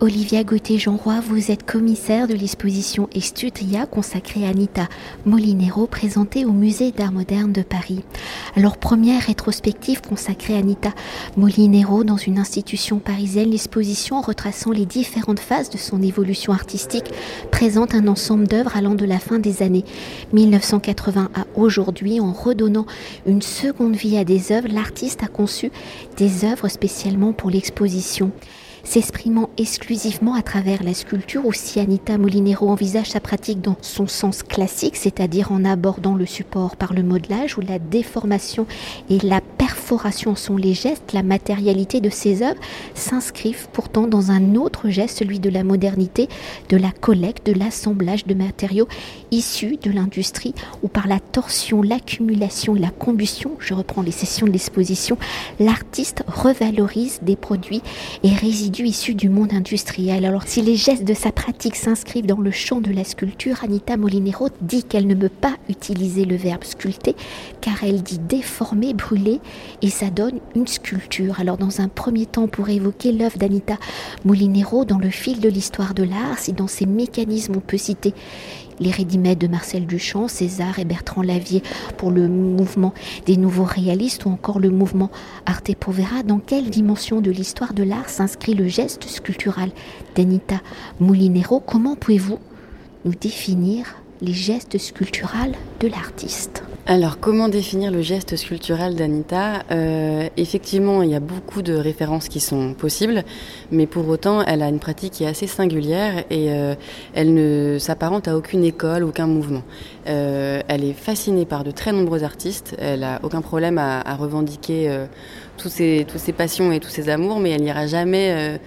Olivia Gauthier-Jeanroy, vous êtes commissaire de l'exposition Estudria consacrée à Anita Molinero présentée au musée d'art moderne de Paris. Alors première rétrospective consacrée à Anita Molinero dans une institution parisienne, l'exposition retraçant les différentes phases de son évolution artistique présente un ensemble d'œuvres allant de la fin des années 1980 à aujourd'hui en redonnant une seconde vie à des œuvres. L'artiste a conçu des œuvres spécialement pour l'exposition s'exprimant exclusivement à travers la sculpture, aussi Anita Molinero envisage sa pratique dans son sens classique, c'est-à-dire en abordant le support par le modelage où la déformation et la perforation sont les gestes, la matérialité de ses œuvres s'inscrivent pourtant dans un autre geste, celui de la modernité, de la collecte, de l'assemblage de matériaux issus de l'industrie où par la torsion, l'accumulation et la combustion, je reprends les sessions de l'exposition, l'artiste revalorise des produits et résidus issus du monde industriel. Alors si les gestes de sa pratique s'inscrivent dans le champ de la sculpture, Anita Molinero dit qu'elle ne peut pas utiliser le verbe sculpter car elle dit déformer, brûler et ça donne une sculpture. Alors dans un premier temps pour évoquer l'œuvre d'Anita Molinero dans le fil de l'histoire de l'art, si dans ses mécanismes on peut citer les rédimètres de Marcel Duchamp, César et Bertrand Lavier pour le mouvement des nouveaux réalistes ou encore le mouvement Arte Povera. Dans quelle dimension de l'histoire de l'art s'inscrit le geste sculptural d'Anita Moulinero Comment pouvez-vous nous définir les gestes sculpturaux de l'artiste? Alors, comment définir le geste sculptural d'Anita? Euh, Effectivement, il y a beaucoup de références qui sont possibles, mais pour autant, elle a une pratique qui est assez singulière et euh, elle ne s'apparente à aucune école, aucun mouvement. Euh, elle est fascinée par de très nombreux artistes. Elle a aucun problème à, revendiquer ses, tous ses passions et tous ses amours, mais elle n'ira jamais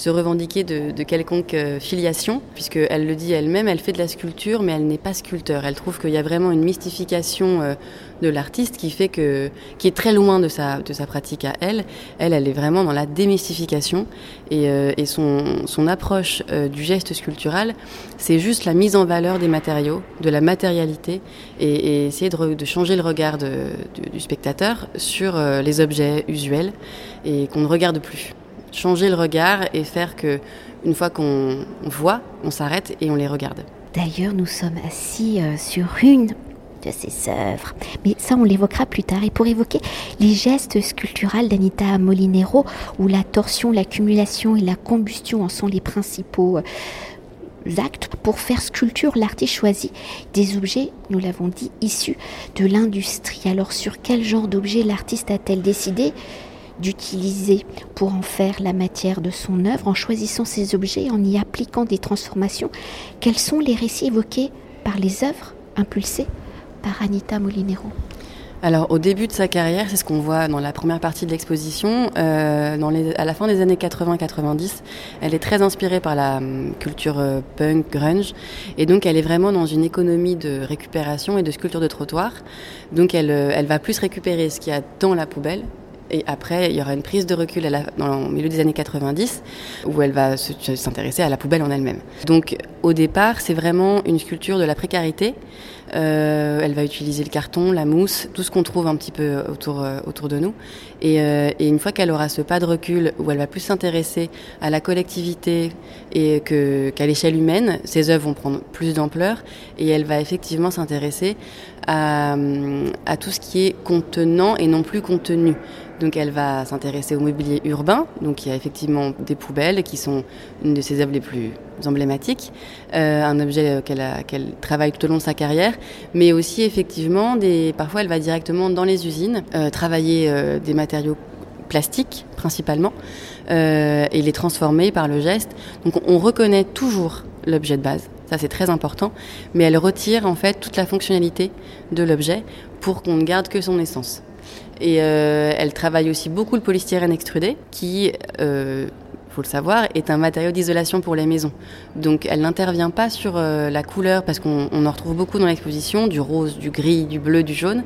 se revendiquer de, quelconque euh, filiation, puisqu'elle le dit elle-même, elle fait de la sculpture, mais elle n'est pas sculpteur. Elle trouve qu'il y a vraiment une mystification euh, de l'artiste qui fait que, qui est très loin de sa, de sa pratique à elle. Elle, elle est vraiment dans la démystification et, euh, et son, son approche du geste sculptural, c'est juste la mise en valeur des matériaux, de la matérialité et, essayer de, de, changer le regard du spectateur sur les objets usuels et qu'on ne regarde plus changer le regard et faire que une fois qu'on voit, on s'arrête et on les regarde. D'ailleurs, nous sommes assis euh, sur une de ses œuvres. Mais ça, on l'évoquera plus tard. Et pour évoquer les gestes sculpturaux d'Anita Molinero, où la torsion, l'accumulation et la combustion en sont les principaux euh, actes, pour faire sculpture, l'artiste choisit des objets, nous l'avons dit, issus de l'industrie. Alors, sur quel genre d'objet l'artiste a-t-elle décidé? D'utiliser pour en faire la matière de son œuvre en choisissant ces objets, en y appliquant des transformations. Quels sont les récits évoqués par les œuvres impulsées par Anita Molinero? Alors au début de sa carrière, c'est ce qu'on voit dans la première partie de l'exposition, euh, à la fin des années 80-90, elle est très inspirée par la hum, culture euh, punk, grunge, et donc elle est vraiment dans une économie de récupération et de sculpture de trottoir. Donc elle, euh, elle va plus récupérer ce qu'il y a dans la poubelle et après, il y aura une prise de recul dans le milieu des années 90 où elle va s'intéresser à la poubelle en elle-même. Donc au départ, c'est vraiment une sculpture de la précarité. Euh, elle va utiliser le carton, la mousse, tout ce qu'on trouve un petit peu autour, euh, autour de nous. Et, euh, et une fois qu'elle aura ce pas de recul où elle va plus s'intéresser à la collectivité et qu'à l'échelle humaine, ses œuvres vont prendre plus d'ampleur et elle va effectivement s'intéresser à, tout ce qui est contenant et non plus contenu. Donc elle va s'intéresser au mobilier urbain. Donc il y a effectivement des poubelles qui sont une de ses œuvres les plus emblématiques, euh, un objet qu'elle travaille tout au long de sa carrière, mais aussi effectivement des. Parfois elle va directement dans les usines euh, travailler des matériaux plastiques principalement euh, et les transformer par le geste. Donc on reconnaît toujours l'objet de base. Ça, c'est très important. Mais elle retire, en fait, toute la fonctionnalité de l'objet pour qu'on ne garde que son essence. Et euh, elle travaille aussi beaucoup le polystyrène extrudé, qui, euh, faut le savoir, est un matériau d'isolation pour les maisons. Donc elle n'intervient pas sur euh, la couleur, parce qu'on en retrouve beaucoup dans l'exposition, du rose, du gris, du bleu, du jaune.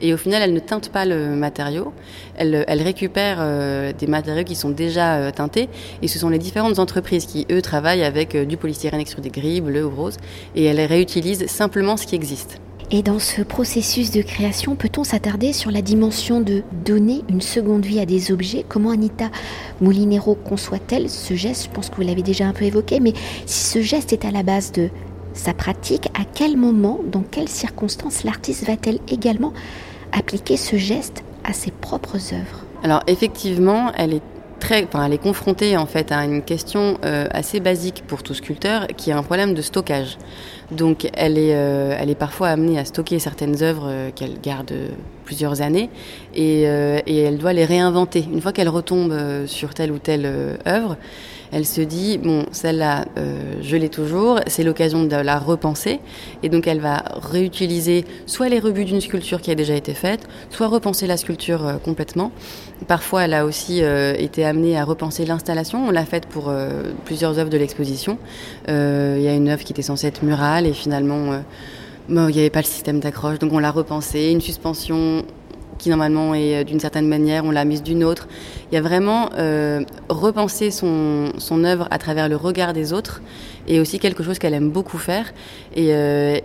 Et au final, elle ne teinte pas le matériau. Elle, récupère euh, des matériaux qui sont déjà euh, teintés. Et ce sont les différentes entreprises qui, eux, travaillent avec du polystyrène extrudé gris, bleu ou rose. Et elle réutilise simplement ce qui existe. Et dans ce processus de création, peut-on s'attarder sur la dimension de donner une seconde vie à des objets? Comment Anita Moulinero conçoit-elle ce geste? Je pense que vous l'avez déjà un peu évoqué, mais si ce geste est à la base de sa pratique, à quel moment, dans quelles circonstances l'artiste va-t-elle également appliquer ce geste à ses propres œuvres? Alors effectivement, elle est elle est confrontée en fait à une question euh, assez basique pour tout sculpteur, qui est un problème de stockage. Donc, elle est, euh, elle est parfois amenée à stocker certaines œuvres euh, qu'elle garde plusieurs années, et, elle doit les réinventer. Une fois qu'elle retombe sur telle ou telle œuvre, elle se dit bon celle-là euh, je l'ai toujours, c'est l'occasion de la repenser et donc elle va réutiliser soit les rebuts d'une sculpture qui a déjà été faite, soit repenser la sculpture euh, complètement. Parfois elle a aussi euh, été amenée à repenser l'installation, on l'a faite pour plusieurs œuvres de l'exposition. Il y a une œuvre qui était censée être murale et finalement il n'y avait pas le système d'accroche, donc on l'a repensé, une suspension qui normalement est euh, d'une certaine manière, on l'a mise d'une autre. Il y a vraiment euh, repenser son, œuvre à travers le regard des autres et aussi quelque chose qu'elle aime beaucoup faire et, euh,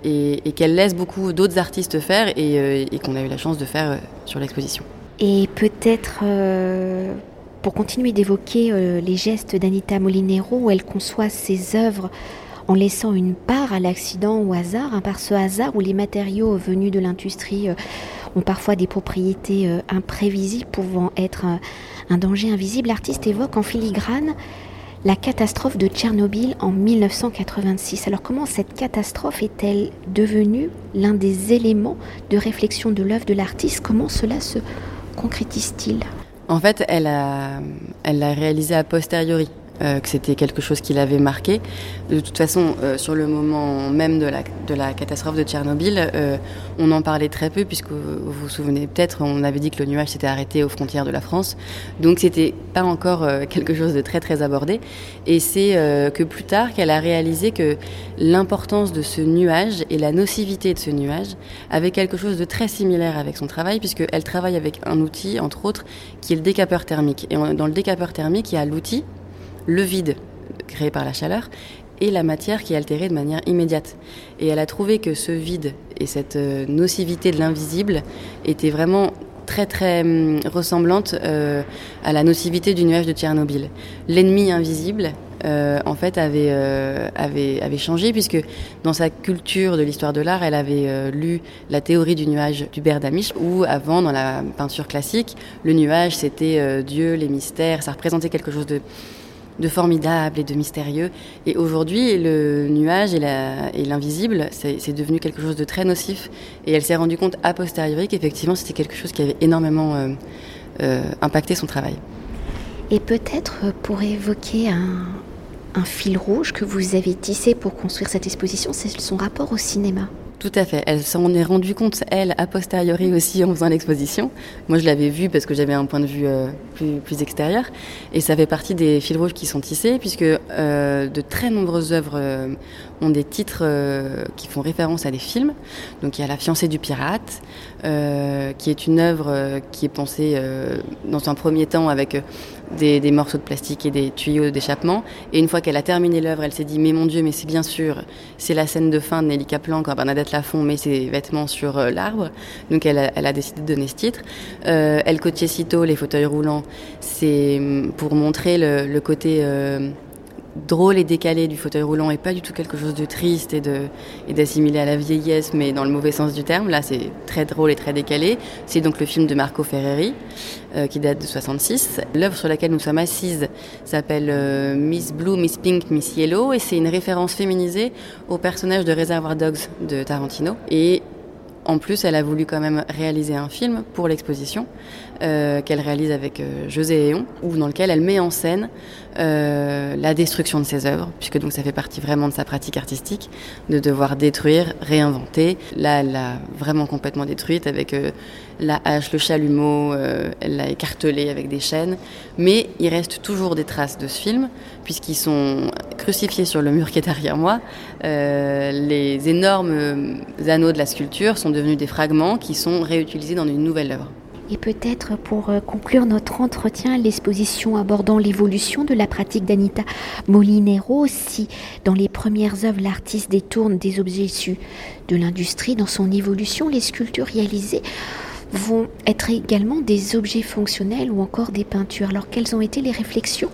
qu'elle laisse beaucoup d'autres artistes faire et, euh, et qu'on a eu la chance de faire sur l'exposition. Et peut-être pour continuer d'évoquer les gestes d'Anita Molinero où elle conçoit ses œuvres en laissant une part à l'accident au hasard, hein, par ce hasard où les matériaux venus de l'industrie ont parfois des propriétés euh, imprévisibles pouvant être un, danger invisible. L'artiste évoque en filigrane la catastrophe de Tchernobyl en 1986. Alors comment cette catastrophe est-elle devenue l'un des éléments de réflexion de l'œuvre de l'artiste? Comment cela se concrétise-t-il? En fait, elle l'a elle réalisé a posteriori. Euh, que c'était quelque chose qui l'avait marqué. De toute façon, euh, sur le moment même de la, de la catastrophe de Tchernobyl, euh, on en parlait très peu, puisque vous vous souvenez peut-être, on avait dit que le nuage s'était arrêté aux frontières de la France. Donc c'était pas encore quelque chose de très très abordé. Et c'est que plus tard qu'elle a réalisé que l'importance de ce nuage et la nocivité de ce nuage avait quelque chose de très similaire avec son travail, puisqu'elle travaille avec un outil, entre autres, qui est le décapeur thermique. Et dans le décapeur thermique, il y a l'outil le vide créé par la chaleur et la matière qui est altérée de manière immédiate. Et elle a trouvé que ce vide et cette euh, nocivité de l'invisible étaient vraiment très très hum, ressemblantes euh, à la nocivité du nuage de Tchernobyl. L'ennemi invisible, euh, en fait, avait, avait, avait changé puisque dans sa culture de l'histoire de l'art, elle avait lu la théorie du nuage d'Hubert Damisch où avant, dans la peinture classique, le nuage c'était Dieu, les mystères, ça représentait quelque chose de de formidable et de mystérieux. Et aujourd'hui, le nuage et l'invisible, c'est devenu quelque chose de très nocif. Et elle s'est rendue compte a posteriori qu'effectivement, c'était quelque chose qui avait énormément euh, euh, impacté son travail. Et peut-être pour évoquer un fil rouge que vous avez tissé pour construire cette exposition, c'est son rapport au cinéma. Tout à fait. Elle s'en est rendue compte, elle, a posteriori aussi en faisant l'exposition. Moi, je l'avais vue parce que j'avais un point de vue euh, plus, extérieur. Et ça fait partie des fils rouges qui sont tissés, puisque euh, de très nombreuses œuvres euh, ont des titres qui font référence à des films. Donc il y a La fiancée du pirate, qui est une œuvre qui est pensée dans un premier temps avec des, morceaux de plastique et des tuyaux d'échappement. Et une fois qu'elle a terminé l'œuvre, elle s'est dit mais mon Dieu, mais c'est bien sûr, c'est la scène de fin de Nelly Kaplan quand Bernadette Lafont met ses vêtements sur l'arbre. Donc elle a, elle décidé de donner ce titre. El Cochecito, les fauteuils roulants, c'est hum, pour montrer le, le côté drôle et décalé du fauteuil roulant et pas du tout quelque chose de triste et de d'assimilé à la vieillesse mais dans le mauvais sens du terme là c'est très drôle et très décalé. C'est donc le film de Marco Ferreri euh, qui date de 66 l'œuvre sur laquelle nous sommes assises s'appelle euh, Miss Blue Miss Pink Miss Yellow et c'est une référence féminisée au personnage de Reservoir Dogs de Tarantino. Et en plus, elle a voulu quand même réaliser un film pour l'exposition euh, qu'elle réalise avec euh, José Héon, ou dans lequel elle met en scène euh, la destruction de ses œuvres, puisque donc ça fait partie vraiment de sa pratique artistique, de devoir détruire, réinventer. Là, elle l'a vraiment complètement détruite avec la hache, le chalumeau, elle l'a écartelé avec des chaînes. Mais il reste toujours des traces de ce film, puisqu'ils sont crucifiés sur le mur qui est derrière moi. Euh, les énormes anneaux de la sculpture sont devenus des fragments qui sont réutilisés dans une nouvelle œuvre. Et peut-être pour euh, conclure notre entretien, l'exposition abordant l'évolution de la pratique d'Anita Molinero, si dans les premières œuvres l'artiste détourne des objets issus de l'industrie, dans son évolution, les sculptures réalisées vont être également des objets fonctionnels ou encore des peintures. Alors quelles ont été les réflexions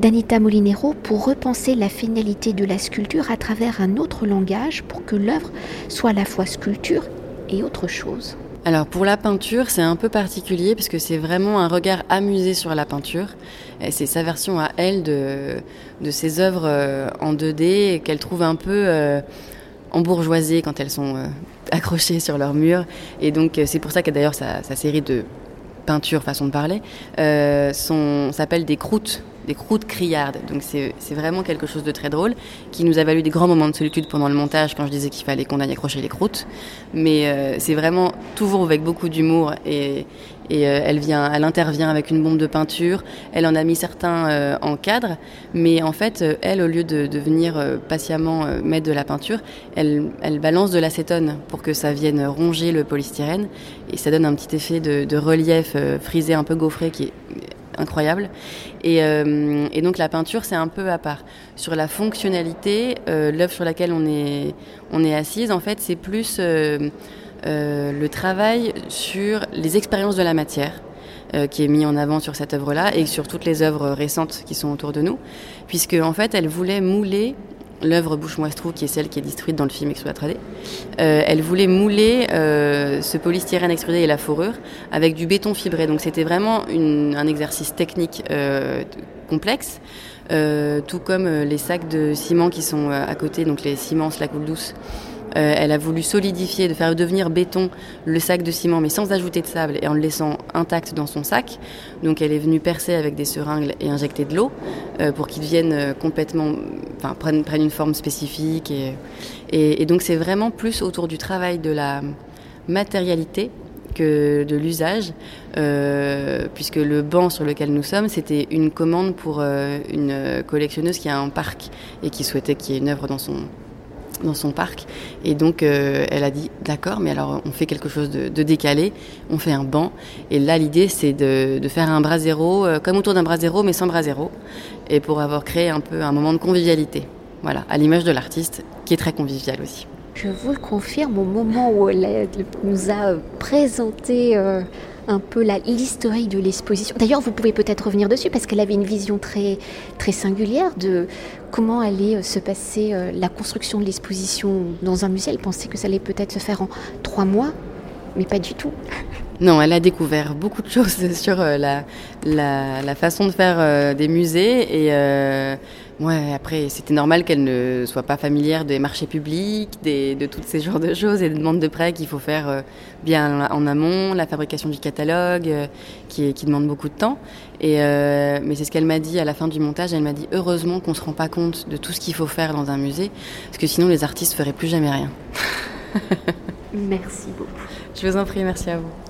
d'Anita Molinero pour repenser la finalité de la sculpture à travers un autre langage pour que l'œuvre soit à la fois sculpture et autre chose alors pour la peinture, c'est un peu particulier puisque c'est vraiment un regard amusé sur la peinture. C'est sa version à elle de, ses œuvres euh, en 2D qu'elle trouve un peu euh, embourgeoisées quand elles sont euh, accrochées sur leur mur. Et donc c'est pour ça que d'ailleurs sa, série de peintures, façon de parler, s'appelle des croûtes des croûtes criardes. Donc c'est vraiment quelque chose de très drôle qui nous a valu des grands moments de solitude pendant le montage quand je disais qu'il fallait qu'on aille accrocher les croûtes. Mais euh, c'est vraiment toujours avec beaucoup d'humour et, et euh, elle vient, elle intervient avec une bombe de peinture. Elle en a mis certains euh, en cadre, mais en fait, elle, au lieu de, de venir patiemment mettre de la peinture, elle, elle balance de l'acétone pour que ça vienne ronger le polystyrène et ça donne un petit effet de, de relief frisé un peu gaufré qui est incroyable. Euh, et, donc la peinture, c'est un peu à part. Sur la fonctionnalité, euh, l'œuvre sur laquelle on est, on est assise, en fait, c'est plus euh, le travail sur les expériences de la matière. qui est mis en avant sur cette œuvre-là et sur toutes les œuvres récentes qui sont autour de nous, puisque en fait elle voulait mouler l'œuvre Bouche-Moistrou, qui est celle qui est détruite dans le film Explode 3D, euh, elle voulait mouler euh, ce polystyrène extrudé et la fourrure avec du béton fibré. Donc c'était vraiment un exercice technique euh, complexe, tout comme les sacs de ciment qui sont à côté, donc les ciments, la coule douce. Euh, elle a voulu solidifier, de faire devenir béton le sac de ciment, mais sans ajouter de sable et en le laissant intact dans son sac. Donc elle est venue percer avec des seringues et injecter de l'eau euh, pour qu'il devienne euh, complètement, enfin prenne, une forme spécifique. Et, donc c'est vraiment plus autour du travail de la matérialité que de l'usage, puisque le banc sur lequel nous sommes, c'était une commande pour une collectionneuse qui a un parc et qui souhaitait qu'il y ait une œuvre dans son, dans son parc. Et donc, euh, elle a dit d'accord, mais alors on fait quelque chose de, décalé, on fait un banc. Et là, l'idée, c'est de, faire un bras zéro, euh, comme autour d'un bras zéro, mais sans bras zéro. Et pour avoir créé un peu un moment de convivialité. Voilà, à l'image de l'artiste, qui est très convivial aussi. Je vous le confirme, au moment où elle nous a présenté euh, un peu l'historique de l'exposition. D'ailleurs, vous pouvez peut-être revenir dessus parce qu'elle avait une vision très, très singulière de comment allait euh, se passer euh, la construction de l'exposition dans un musée. Elle pensait que ça allait peut-être se faire en trois mois, mais pas du tout. Non, elle a découvert beaucoup de choses sur euh, la, la, façon de faire des musées et Ouais, après, c'était normal qu'elle ne soit pas familière des marchés publics, des, de tous ces genres de choses et des demandes de prêts qu'il faut faire euh, bien en amont, la fabrication du catalogue, euh, qui, qui, demande beaucoup de temps. Et, euh, mais c'est ce qu'elle m'a dit à la fin du montage. Elle m'a dit heureusement qu'on se rend pas compte de tout ce qu'il faut faire dans un musée, parce que sinon les artistes feraient plus jamais rien. merci beaucoup. Je vous en prie, merci à vous.